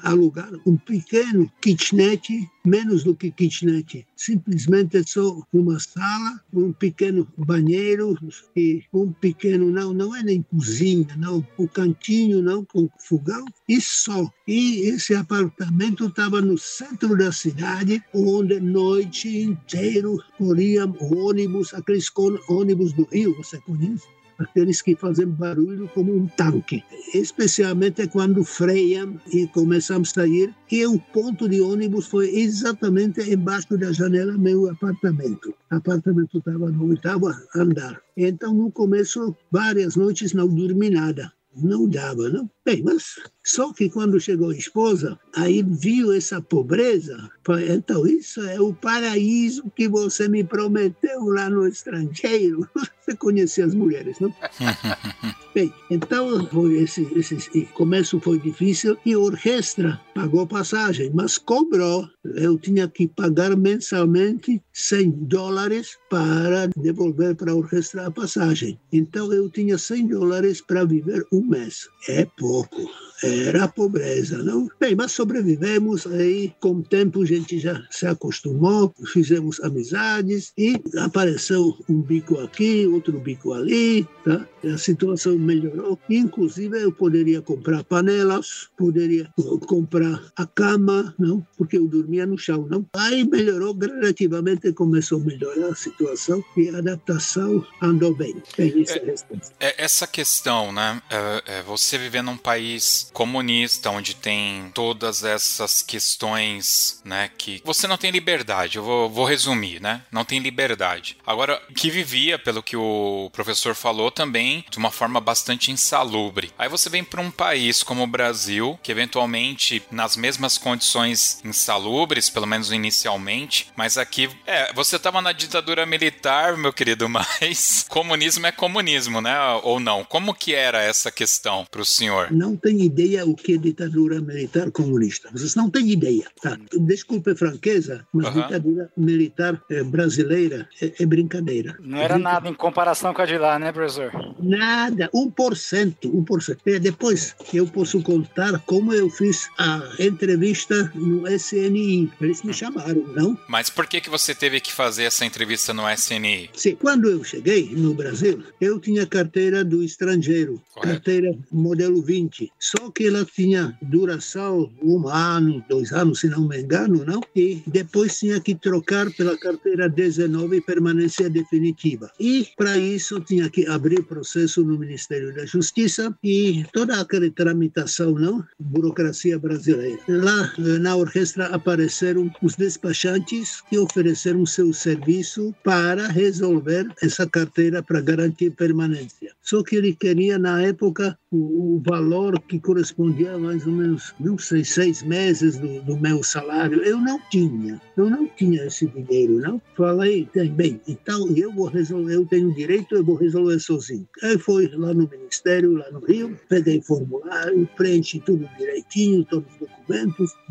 a alugar um pequeno kitnet, menos do que kitnet, simplesmente só uma sala, um pequeno banheiro e um pequeno, não, não é nem cozinha, não, o cantinho, não, com fogão, e só. E esse apartamento estava no centro da cidade, onde noite inteira corriam ônibus, aqueles ônibus do Rio, você conhece? Aqueles que fazem barulho como um tanque, especialmente quando freiam e começam a sair. E o ponto de ônibus foi exatamente embaixo da janela do meu apartamento. O apartamento estava no oitavo andar. Então, no começo, várias noites não dormi nada não dava, não? Bem, mas só que quando chegou a esposa, aí viu essa pobreza, falou, então isso é o paraíso que você me prometeu lá no estrangeiro. Você conhecia as mulheres, não? Bem, então foi esse, esse começo foi difícil e a orquestra pagou passagem, mas cobrou. Eu tinha que pagar mensalmente 100 dólares para devolver para a orquestra a passagem. Então eu tinha 100 dólares para viver um mês. É pouco era a pobreza, não? Bem, mas sobrevivemos aí, com o tempo a gente já se acostumou, fizemos amizades e apareceu um bico aqui, outro bico ali, tá? A situação melhorou, inclusive eu poderia comprar panelas, poderia comprar a cama, não? Porque eu dormia no chão, não? Aí melhorou gradativamente, começou a melhorar a situação e a adaptação andou bem. é, é, é essa questão, né? É, é você viver num país comunista, onde tem todas essas questões, né, que você não tem liberdade. Eu vou, vou resumir, né? Não tem liberdade. Agora, que vivia, pelo que o professor falou, também de uma forma bastante insalubre. Aí você vem para um país como o Brasil, que eventualmente nas mesmas condições insalubres, pelo menos inicialmente, mas aqui, é, você estava na ditadura militar, meu querido, mas comunismo é comunismo, né? Ou não? Como que era essa questão para o senhor? Não tem ideia o que é ditadura militar comunista. Vocês não têm ideia. Tá? Desculpe a franqueza, mas uhum. ditadura militar eh, brasileira é, é, brincadeira. Não era nada em comparação com a de lá, né, professor? Nada, 1%. 1%. E depois eu posso contar como eu fiz a entrevista no SNI. Eles me chamaram, não? Mas por que, que você teve que fazer essa entrevista no SNI? Sim, quando eu cheguei no Brasil, eu tinha carteira do estrangeiro. Correto. carteira modelo 20. Só que ela tinha duração um ano, dois anos, se não me engano, não? E depois tinha que trocar pela carteira 19 permanência definitiva. E para isso tinha que abrir processo no Ministério da Justiça e toda aquela tramitação, não? Burocracia brasileira. Lá na orquestra apareceram os despachantes que ofereceram seu serviço para resolver essa carteira para garantir permanência. Só que ele queria, na época, o, o valor que correspondia a mais ou menos, não sei, seis meses do, do, meu salário. Eu não tinha, eu não tinha esse dinheiro, não. Falei, bem, então eu vou resolver, eu tenho direito, eu vou resolver sozinho. Aí fui lá no Ministério, lá no Rio, peguei formulário, preenchi tudo direitinho, todos os documentos,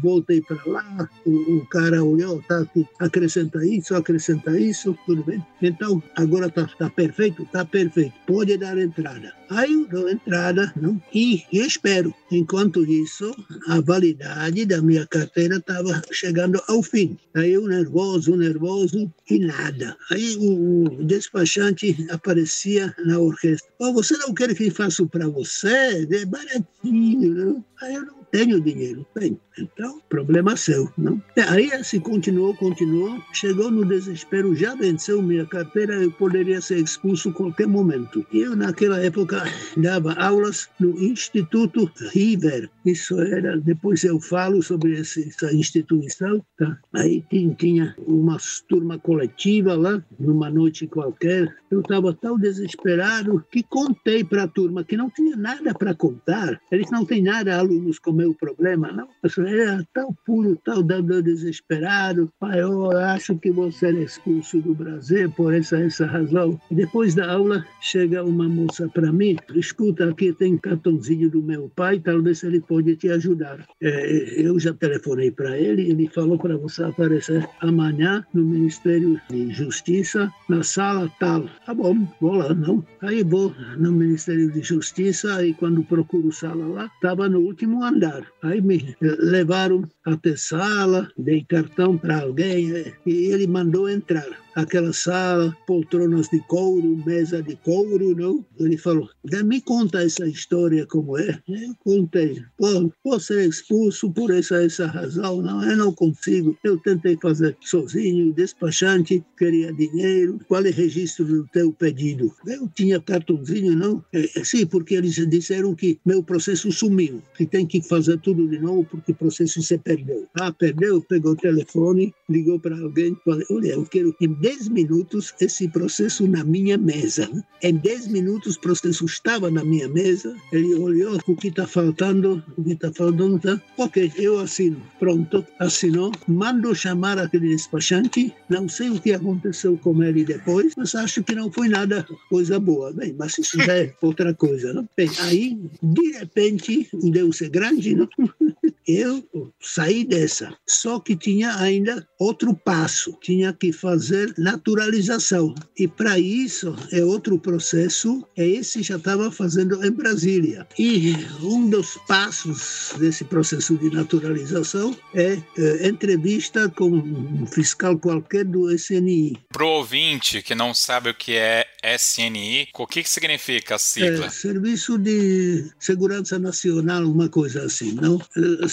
voltei para lá, o, o, cara olhou, tá aqui, acrescenta isso, acrescenta isso, tudo bem. Então, agora tá, tá perfeito? Tá perfeito. Pode dar entrada. Aí eu dou entrada não? e espero. Enquanto isso, a validade da minha carteira estava chegando ao fim. Aí eu nervoso, nervoso e nada. Aí o, despachante aparecia na orquestra. Oh, você não quer que faça para você? É baratinho, não? Aí eu não tenho dinheiro. Bem, então, problema seu, não? É, aí assim continuou, continuou, chegou no desespero, já venceu minha carteira, eu poderia ser expulso a qualquer momento. Eu, naquela época, dava aulas no Instituto River. Isso era, depois eu falo sobre essa instituição, tá? Aí tinha, uma turma coletiva lá, numa noite qualquer. Eu estava tão desesperado que contei para a turma que não tinha nada para contar. Eles não têm nada, alunos com meu problema, não. Eu era tão puro, tão dando desesperado. Pai, eu acho que você é expulso do Brasil por essa, essa razão. Depois da aula, chega uma moça para mim, escuta, aqui tem cartãozinho do meu pai, talvez ele pode te ajudar. É, eu já telefonei para ele, ele falou para você aparecer amanhã no Ministério de Justiça, na sala tal. Tá bom, vou lá, não. Aí vou no Ministério de Justiça e quando procuro sala lá, estava no último andar. Aí me levaram até sala, dei cartão para alguém é, e ele mandou entrar aquela sala, poltronas de couro, mesa de couro, não? Ele falou, me conta essa história como é. Eu contei, pô, vou ser expulso por essa, essa razão, não, eu não consigo. Eu tentei fazer sozinho, despachante, queria dinheiro, qual é o registro do teu pedido? Eu tinha cartãozinho, não? É, é, sim, porque eles disseram que meu processo sumiu, que tem que fazer tudo de novo porque o processo se perdeu. Ah, perdeu? Pegou o telefone, ligou para alguém, falei, olha, eu quero que 10 minutos esse processo na minha mesa. Em 10 minutos o processo estava na minha mesa, ele olhou o que está faltando, o que está faltando, tá? ok, eu assino. Pronto, assinou, mando chamar aquele despachante, não sei o que aconteceu com ele depois, mas acho que não foi nada coisa boa. Bem, mas isso já é outra coisa, não? Bem, aí, de repente, Deus é grande, não? Eu saí dessa, só que tinha ainda outro passo, tinha que fazer naturalização. E para isso é outro processo, é esse já estava fazendo em Brasília. E um dos passos desse processo de naturalização é, é entrevista com um fiscal qualquer do SNI. Pro ouvinte que não sabe o que é SNI, o que, que significa a sigla? É, Serviço de Segurança Nacional, uma coisa assim, não?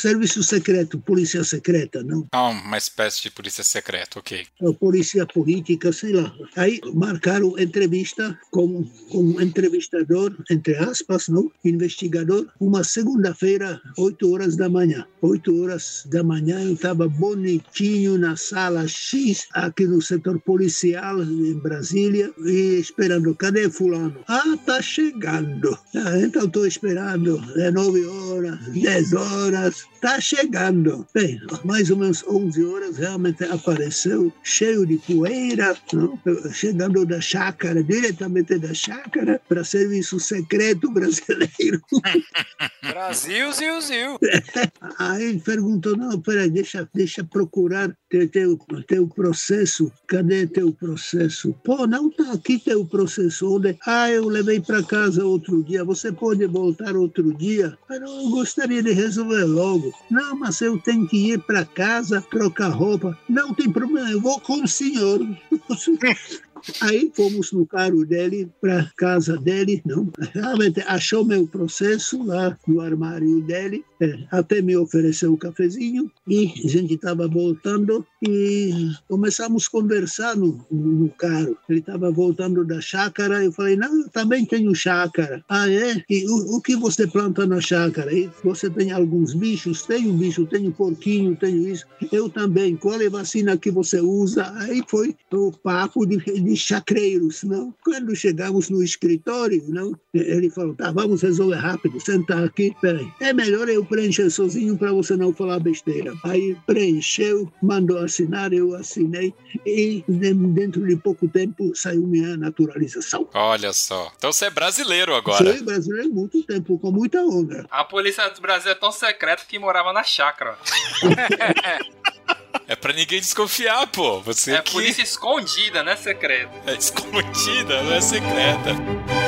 Serviço secreto, polícia secreta, não? Ah, uma espécie de polícia secreta, ok. A polícia política, sei lá. Aí marcaram entrevista com, com um entrevistador, entre aspas, não? investigador, uma segunda-feira, 8 horas da manhã. 8 horas da manhã eu estava bonitinho na sala X, aqui no setor policial em Brasília, e esperando, cadê fulano? Ah, tá chegando. Ah, então estou esperando, é 9 horas, 10 horas, tá chegando. Bem, mais ou menos 11 horas realmente apareceu, cheio de poeira, não? chegando da chácara, diretamente da chácara, para serviço secreto brasileiro. Brasil, Zil, Zil. Aí perguntou, não, peraí, deixa, deixa procurar teu, teu, teu processo. Cadê teu processo? Pô, não tá aqui teu processo. Onde? Ah, eu levei para casa outro dia. Você pode voltar outro dia? Mas eu gostaria de resolver logo. Não, mas eu tenho que ir para casa, trocar roupa. Não tem problema, eu vou com o senhor. Aí fomos no carro dele para casa dele, não? Realmente achou meu processo lá no armário dele, é, até me ofereceu um cafezinho e a gente estava voltando e começamos a conversar no, no carro. Ele estava voltando da chácara, eu falei, não, eu também tenho chácara. Ah, é? E o, o que você planta na chácara? E você tem alguns bichos? Tenho bicho, tenho porquinho, tenho isso. Eu também. Qual é a vacina que você usa? Aí foi o papo de, de chacreiros, não? Quando chegamos no escritório, não? Ele falou, tá, vamos resolver rápido, senta aqui, peraí. É melhor eu preencher sozinho para você não falar besteira. Aí preencheu, mandou assinar, eu assinei e dentro de pouco tempo saiu minha naturalização. Olha só. Então você é brasileiro agora. Sou brasileiro há muito tempo, com muita honra. A polícia do Brasil é tão secreta que morava na chácara. É pra ninguém desconfiar, pô. Você é que... polícia escondida, não é secreta. É escondida, não é secreta.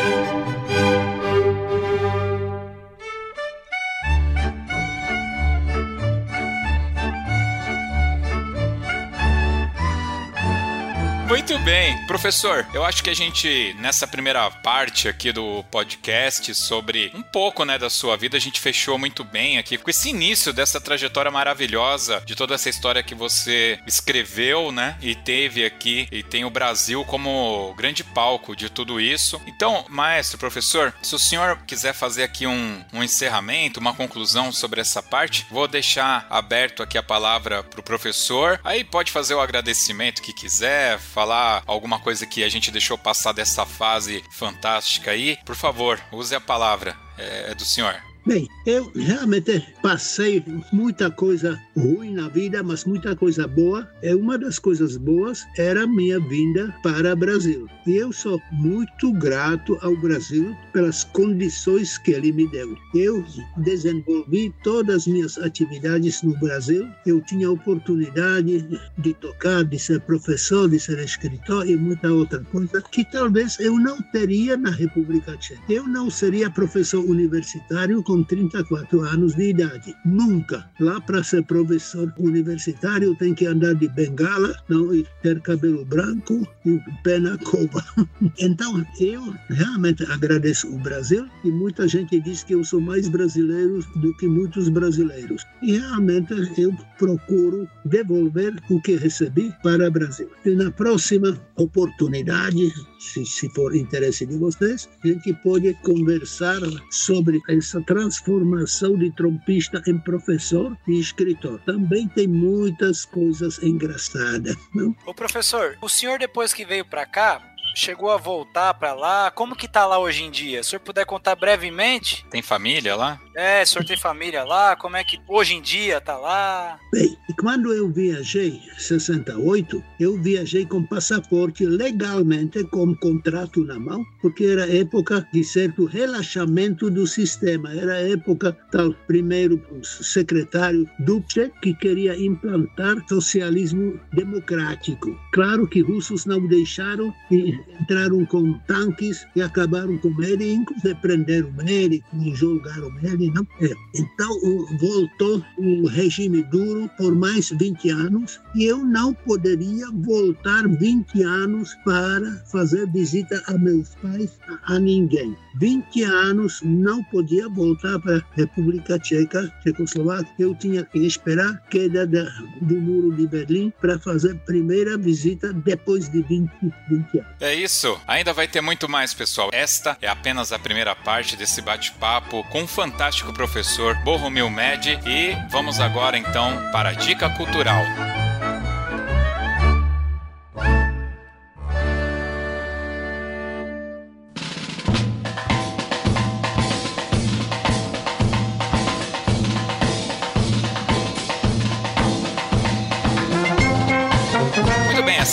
Muito bem. Professor, eu acho que a gente, nessa primeira parte aqui do podcast, sobre um pouco, né, da sua vida, a gente fechou muito bem aqui com esse início dessa trajetória maravilhosa, de toda essa história que você escreveu, né, e teve aqui, e tem o Brasil como grande palco de tudo isso. Então, maestro, professor, se o senhor quiser fazer aqui um, um encerramento, uma conclusão sobre essa parte, vou deixar aberto aqui a palavra pro professor. Aí pode fazer o agradecimento que quiser, falar alguma coisa que a gente deixou passar dessa fase fantástica aí, por favor, use a palavra. É, é do senhor. Bem, eu realmente passei muita coisa ruim na vida, mas muita coisa boa. E uma das coisas boas era a minha vinda para o Brasil. E eu sou muito grato ao Brasil pelas condições que ele me deu. Eu desenvolvi todas as minhas atividades no Brasil. Eu tinha oportunidade de tocar, de ser professor, de ser escritor e muita outra coisa que talvez eu não teria na República Tcheca. Eu não seria professor universitário com com 34 anos de idade. Nunca. Lá para ser professor universitário tem que andar de bengala, não e ter cabelo branco e pé na cova. Então, eu realmente agradeço o Brasil e muita gente diz que eu sou mais brasileiro do que muitos brasileiros. E realmente eu procuro devolver o que recebi para o Brasil. E na próxima oportunidade, se, se for interesse de vocês, a gente pode conversar sobre essa transformação de trompista em professor e escritor. Também tem muitas coisas engraçadas. Não? Ô professor, o senhor depois que veio para cá, chegou a voltar para lá? Como que tá lá hoje em dia? Se o senhor puder contar brevemente? Tem família lá? É, o senhor tem família lá? Como é que hoje em dia tá lá? Bem, quando eu viajei, 68, eu viajei com passaporte legalmente, com contrato na mão, porque era época de certo relaxamento do sistema. Era época tal primeiro secretário Dubček que queria implantar socialismo democrático. Claro que russos não deixaram e entraram com tanques e acabaram com ele, inclusive prenderam ele, julgaram ele. Não? É. Então voltou o regime duro por mais 20 anos e eu não poderia voltar 20 anos para fazer visita a meus pais, a, a ninguém. 20 anos não podia voltar para a República Tcheca, Tchecoslováquia. Eu tinha que esperar a queda da, do muro de Berlim para fazer a primeira visita depois de 20, 20 anos. É isso. Ainda vai ter muito mais, pessoal. Esta é apenas a primeira parte desse bate-papo com o fantástico professor Borromil Med e vamos agora então para a dica cultural.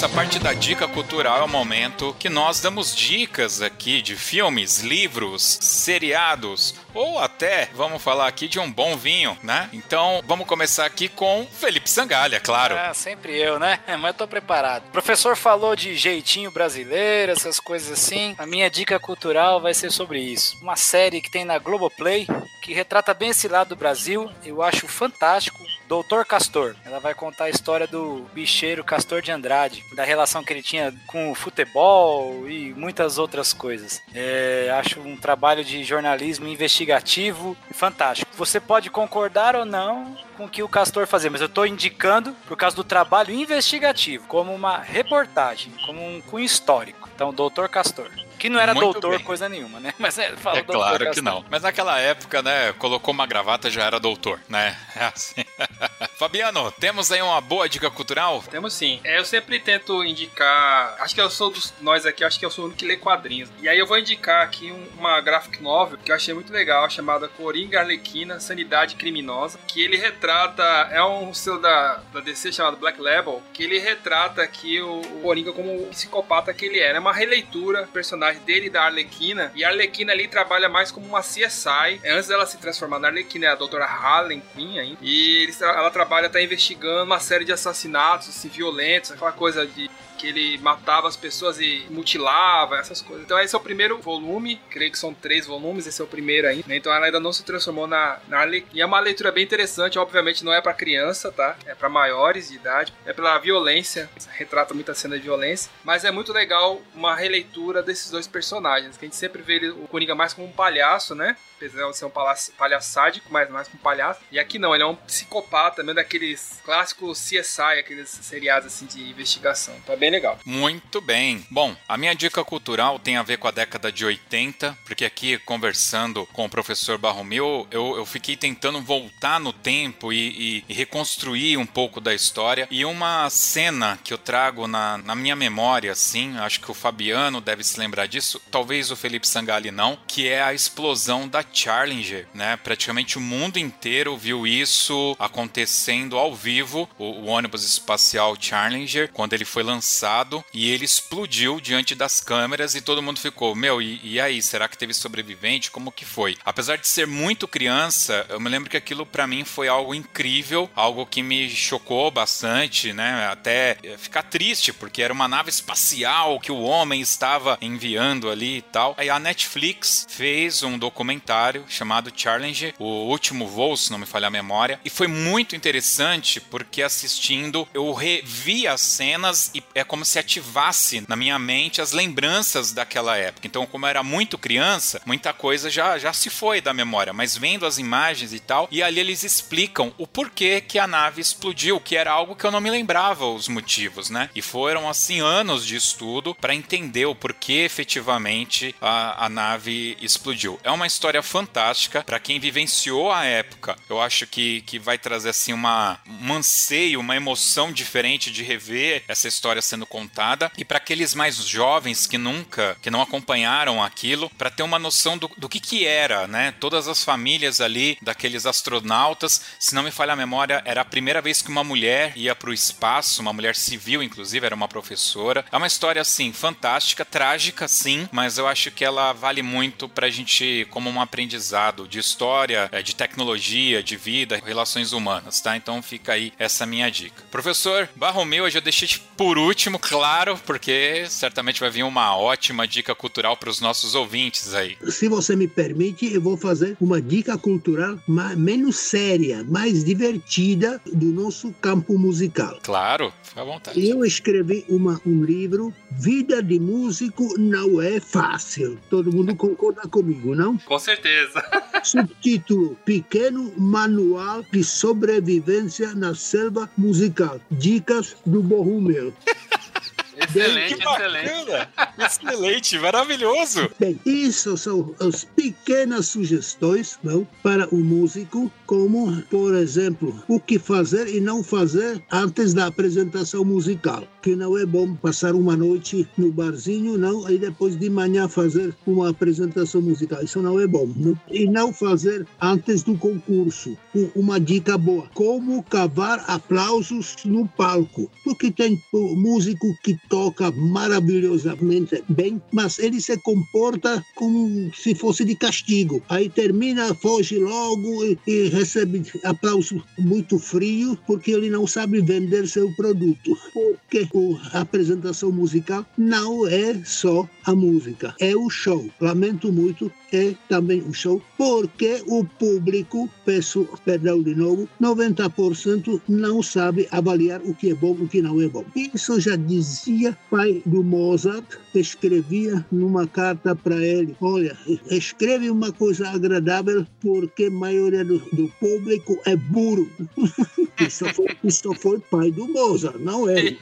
Essa parte da dica cultural é o momento que nós damos dicas aqui de filmes, livros, seriados ou até, vamos falar aqui de um bom vinho, né? Então, vamos começar aqui com Felipe Sangalha, claro. Ah, sempre eu, né? Mas eu tô preparado. O professor falou de jeitinho brasileiro, essas coisas assim. A minha dica cultural vai ser sobre isso. Uma série que tem na Globoplay que retrata bem esse lado do Brasil. Eu acho fantástico Doutor Castor. Ela vai contar a história do bicheiro Castor de Andrade, da relação que ele tinha com o futebol e muitas outras coisas. É, acho um trabalho de jornalismo investigativo fantástico. Você pode concordar ou não com o que o Castor fazia, mas eu estou indicando por causa do trabalho investigativo, como uma reportagem, como um cunho histórico. Então, Doutor Castor. Que não era Muito doutor bem. coisa nenhuma, né? Mas é, fala é claro que não. Mas naquela época, né, colocou uma gravata já era doutor, né? É assim. Fabiano, temos aí uma boa dica cultural? Temos sim. É, eu sempre tento indicar. Acho que eu sou dos nós aqui, acho que eu sou o único que lê quadrinhos. E aí eu vou indicar aqui uma graphic novel que eu achei muito legal, chamada Coringa Arlequina, Sanidade Criminosa, que ele retrata. É um seu da, da DC chamado Black Label, que ele retrata aqui o, o Coringa como o psicopata que ele é. É uma releitura personagem dele e da Arlequina. E a Arlequina ali trabalha mais como uma CSI. Antes dela se transformar na Arlequina, é a doutora Harlan Quinn ainda. E ela trabalha, tá investigando uma série de assassinatos assim, violentos, aquela coisa de que ele matava as pessoas e mutilava, essas coisas. Então esse é o primeiro volume, creio que são três volumes, esse é o primeiro ainda. Né? Então ela ainda não se transformou na, na. E é uma leitura bem interessante, obviamente não é para criança, tá? É para maiores de idade. É pela violência, retrata muita cena de violência, mas é muito legal uma releitura desses dois personagens, que a gente sempre vê ele, o Coringa mais como um palhaço, né? apesar de ser um palhaço mas mais com um palhaço. E aqui não, ele é um psicopata, mesmo daqueles clássicos CSI, aqueles seriados assim de investigação. Tá bem legal. Muito bem. Bom, a minha dica cultural tem a ver com a década de 80, porque aqui conversando com o professor Barromeu, eu, eu fiquei tentando voltar no tempo e, e, e, reconstruir um pouco da história. E uma cena que eu trago na, na minha memória, assim, acho que o Fabiano deve se lembrar disso, talvez o Felipe Sangali não, que é a explosão da Challenger, né? Praticamente o mundo inteiro viu isso acontecendo ao vivo, o, o ônibus espacial Challenger, quando ele foi lançado e ele explodiu diante das câmeras e todo mundo ficou, meu, e, e aí, será que teve sobrevivente? Como que foi? Apesar de ser muito criança, eu me lembro que aquilo para mim foi algo incrível, algo que me chocou bastante, né? Até ficar triste, porque era uma nave espacial que o homem estava enviando ali e tal. Aí a Netflix fez um documentário documentário chamado Challenge, o último voo, se não me falha a memória, e foi muito interessante porque assistindo eu revi as cenas e é como se ativasse na minha mente as lembranças daquela época. Então, como eu era muito criança, muita coisa já, já se foi da memória, mas vendo as imagens e tal, e ali eles explicam o porquê que a nave explodiu, que era algo que eu não me lembrava os motivos, né? E foram assim anos de estudo para entender o porquê efetivamente a, a nave explodiu. É uma história fantástica para quem vivenciou a época. Eu acho que, que vai trazer assim uma, um anseio, uma emoção diferente de rever essa história sendo contada e para aqueles mais jovens que nunca, que não acompanharam aquilo, para ter uma noção do, do que que era, né? Todas as famílias ali daqueles astronautas, se não me falha a memória, era a primeira vez que uma mulher ia para o espaço, uma mulher civil inclusive, era uma professora. É uma história assim fantástica, trágica sim, mas eu acho que ela vale muito pra gente como um aprendizado aprendizado de história, é, de tecnologia, de vida, relações humanas, tá? Então fica aí essa minha dica. Professor Barromeu, eu já deixei por último, claro, porque certamente vai vir uma ótima dica cultural para os nossos ouvintes aí. Se você me permite, eu vou fazer uma dica cultural mais, menos séria, mais divertida do nosso campo musical. Claro, fica à vontade. Eu escrevi uma, um livro, Vida de Músico Não É Fácil. Todo mundo concorda comigo, não? Com certeza certeza. Subtítulo: Pequeno Manual de Sobrevivência na Selva Musical. Dicas do Borromeu. Excelente, excelente. excelente, maravilhoso. Bem, isso são as pequenas sugestões não, para o músico, como, por exemplo, o que fazer e não fazer antes da apresentação musical. Que não é bom passar uma noite no barzinho, não, e depois de manhã fazer uma apresentação musical. Isso não é bom. Não? E não fazer antes do concurso. Uma dica boa: como cavar aplausos no palco. Porque tem músico que toca maravilhosamente bem, mas ele se comporta como se fosse de castigo. Aí termina, foge logo e, e recebe aplauso muito frio porque ele não sabe vender seu produto. Porque a apresentação musical não é só a música, é o show. Lamento muito, é também um show, porque o público, peço perdão de novo, 90% não sabe avaliar o que é bom e o que não é bom. Isso já dizia pai do Mozart, escrevia numa carta para ele: olha, escreve uma coisa agradável porque a maioria do, do público é burro. isso, foi, isso foi pai do Mozart, não ele.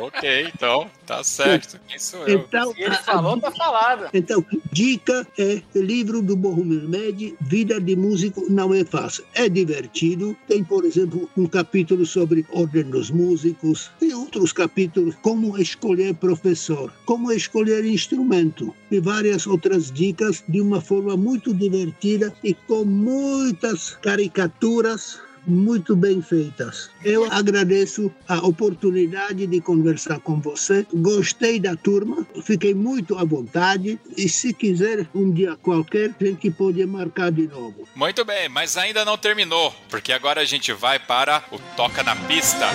Ok, então tá certo. Quem sou eu? Então, ele falou, tá falado. Então, dica é livro do Bohumil Med, Vida de Músico Não é Fácil. É divertido. Tem, por exemplo, um capítulo sobre ordem dos músicos. Tem outros capítulos, como escolher professor, como escolher instrumento e várias outras dicas de uma forma muito divertida e com muitas caricaturas muito bem feitas. Eu agradeço a oportunidade de conversar com você. Gostei da turma, fiquei muito à vontade e se quiser um dia qualquer, a gente pode marcar de novo. Muito bem, mas ainda não terminou, porque agora a gente vai para o Toca na Pista.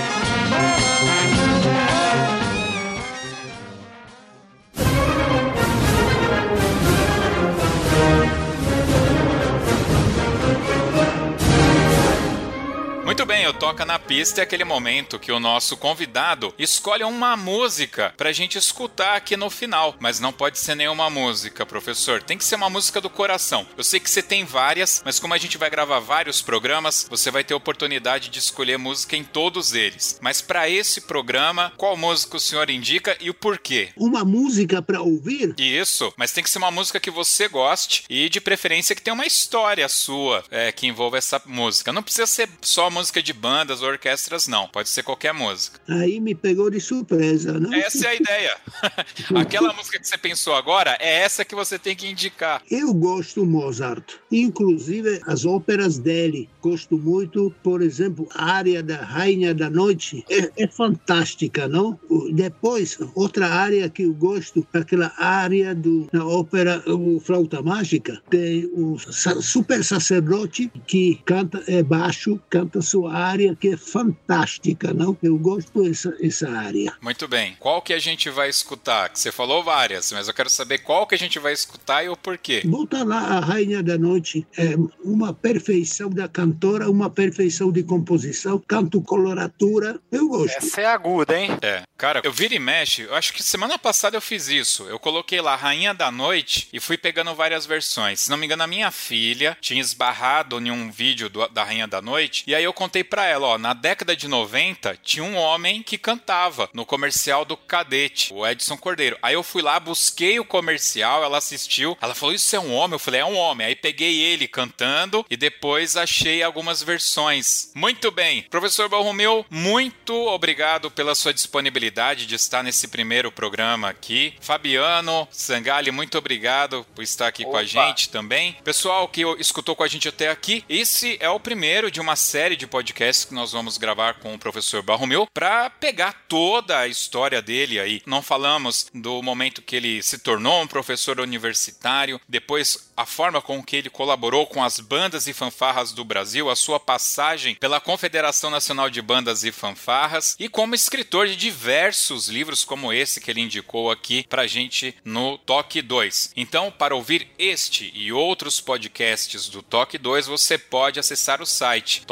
Muito bem, o Toca na Pista é aquele momento que o nosso convidado escolhe uma música pra gente escutar aqui no final. Mas não pode ser nenhuma música, professor. Tem que ser uma música do coração. Eu sei que você tem várias, mas como a gente vai gravar vários programas, você vai ter oportunidade de escolher música em todos eles. Mas para esse programa, qual música o senhor indica e o porquê? Uma música para ouvir? Isso, mas tem que ser uma música que você goste e de preferência que tenha uma história sua é, que envolva essa música. Não precisa ser só música música de bandas ou orquestras, não. Pode ser qualquer música. Aí me pegou de surpresa, não? Essa é a ideia. Aquela música que você pensou agora é essa que você tem que indicar. Eu gosto Mozart, inclusive as óperas dele. Gosto muito, por exemplo, a área da Rainha da Noite é, é fantástica, não? Depois, outra área que eu gosto, aquela área do, da ópera o Flauta Mágica, tem o super sacerdote que canta é baixo, canta sua área que é fantástica, não? Eu gosto dessa essa área. Muito bem. Qual que a gente vai escutar? Que você falou várias, mas eu quero saber qual que a gente vai escutar e o porquê. Bota lá a Rainha da Noite, é uma perfeição da cantora, uma perfeição de composição, canto coloratura, eu gosto. Essa é aguda, hein? É. Cara, eu vira e mexe, eu acho que semana passada eu fiz isso. Eu coloquei lá Rainha da Noite e fui pegando várias versões. Se não me engano, a minha filha tinha esbarrado em um vídeo do, da Rainha da Noite e aí eu contei para ela, ó, na década de 90 tinha um homem que cantava no comercial do Cadete, o Edson Cordeiro. Aí eu fui lá, busquei o comercial, ela assistiu, ela falou: "Isso é um homem?" Eu falei: "É um homem". Aí peguei ele cantando e depois achei algumas versões. Muito bem. Professor Barromeu, muito obrigado pela sua disponibilidade de estar nesse primeiro programa aqui. Fabiano Sangali, muito obrigado por estar aqui Opa. com a gente também. Pessoal que escutou com a gente até aqui, esse é o primeiro de uma série de podcasts que nós vamos gravar com o professor Barromeu para pegar toda a história dele aí. Não falamos do momento que ele se tornou um professor universitário, depois a forma com que ele colaborou com as bandas e fanfarras do Brasil, a sua passagem pela Confederação Nacional de Bandas e Fanfarras e como escritor de diversos livros como esse que ele indicou aqui pra gente no Toque 2. Então, para ouvir este e outros podcasts do Toque 2, você pode acessar o site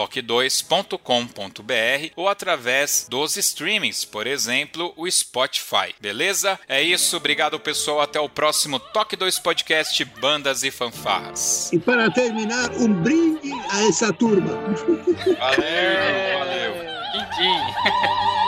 toque2.com.br ou através dos streamings, por exemplo, o Spotify. Beleza? É isso, obrigado pessoal, até o próximo Toque 2 Podcast Bandas e Fanfarras. E para terminar, um brinde a essa turma. Valeu, valeu. Quintim.